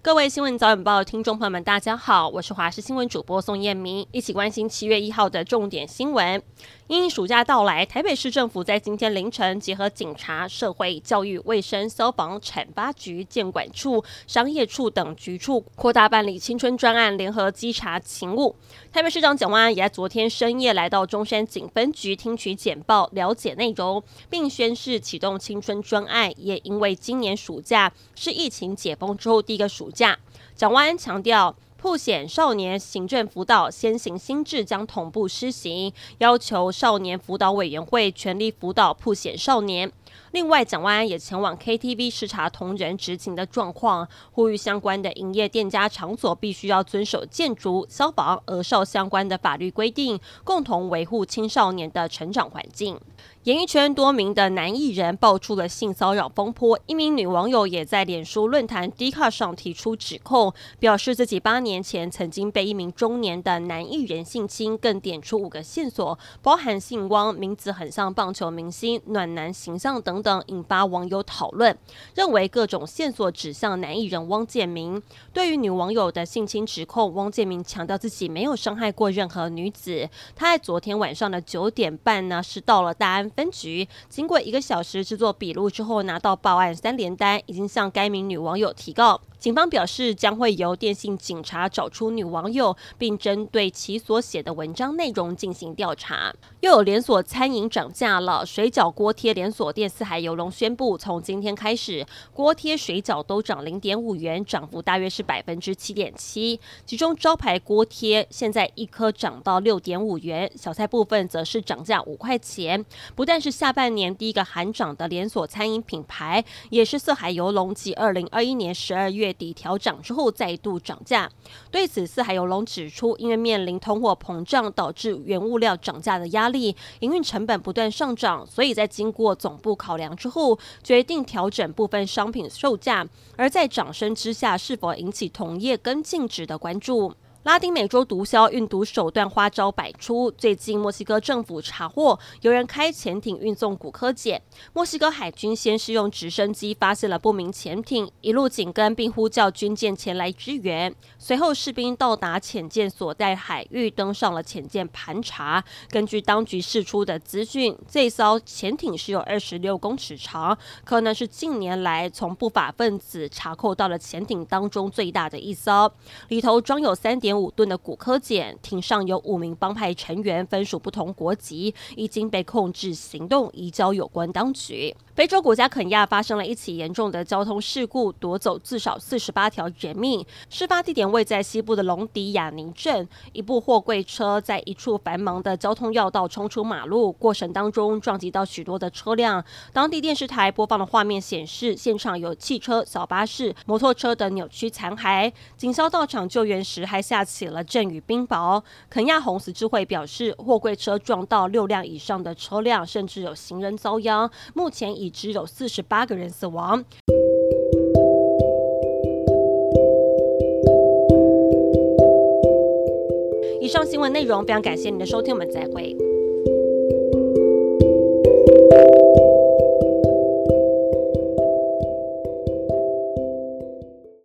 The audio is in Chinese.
各位新闻早晚报的听众朋友们，大家好，我是华视新闻主播宋燕明，一起关心七月一号的重点新闻。因暑假到来，台北市政府在今天凌晨结合警察、社会、教育、卫生、消防、产发局、建管处、商业处等局处，扩大办理青春专案，联合稽查勤务。台北市长蒋万安也在昨天深夜来到中山警分局听取简报，了解内容，并宣示启动青春专案。也因为今年暑假是疫情解封之后第一个暑假，蒋万安强调。破险少年行政辅导先行新制将同步施行，要求少年辅导委员会全力辅导破险少年。另外，蒋万安也前往 KTV 视察同仁执勤的状况，呼吁相关的营业店家场所必须要遵守建筑、消防、儿少相关的法律规定，共同维护青少年的成长环境。演艺圈多名的男艺人爆出了性骚扰风波，一名女网友也在脸书论坛 Dcard 上提出指控，表示自己八年前曾经被一名中年的男艺人性侵，更点出五个线索，包含姓汪、名字很像棒球明星、暖男形象等等等，引发网友讨论，认为各种线索指向男艺人汪建民。对于女网友的性侵指控，汪建民强调自己没有伤害过任何女子。他在昨天晚上的九点半呢，是到了大安。分局经过一个小时制作笔录之后，拿到报案三连单，已经向该名女网友提告。警方表示，将会由电信警察找出女网友，并针对其所写的文章内容进行调查。又有连锁餐饮涨价了，水饺、锅贴连锁店四海游龙宣布，从今天开始，锅贴、水饺都涨零点五元，涨幅大约是百分之七点七。其中招牌锅贴现在一颗涨到六点五元，小菜部分则是涨价五块钱。不但是下半年第一个喊涨的连锁餐饮品牌，也是四海游龙继二零二一年十二月。月底调涨之后再度涨价，对此四海游龙指出，因为面临通货膨胀导致原物料涨价的压力，营运成本不断上涨，所以在经过总部考量之后，决定调整部分商品售价。而在涨升之下，是否引起同业跟进值的关注。拉丁美洲毒枭运毒手段花招百出。最近，墨西哥政府查获有人开潜艇运送古柯碱。墨西哥海军先是用直升机发现了不明潜艇，一路紧跟并呼叫军舰前来支援。随后，士兵到达潜舰所在海域，登上了潜舰盘查。根据当局释出的资讯，这艘潜艇是有二十六公尺长，可能是近年来从不法分子查扣到了潜艇当中最大的一艘，里头装有三点。点五吨的古柯碱，艇上有五名帮派成员，分属不同国籍，已经被控制行动移交有关当局。非洲国家肯亚发生了一起严重的交通事故，夺走至少四十八条人命。事发地点位在西部的龙迪亚尼镇，一部货柜车在一处繁忙的交通要道冲出马路，过程当中撞击到许多的车辆。当地电视台播放的画面显示，现场有汽车、小巴士、摩托车等扭曲残骸。警消到场救援时，还下起了阵雨冰雹。肯亚红十字会表示，货柜车撞到六辆以上的车辆，甚至有行人遭殃。目前已只有四十八个人死亡。以上新闻内容非常感谢您的收听，我们再会。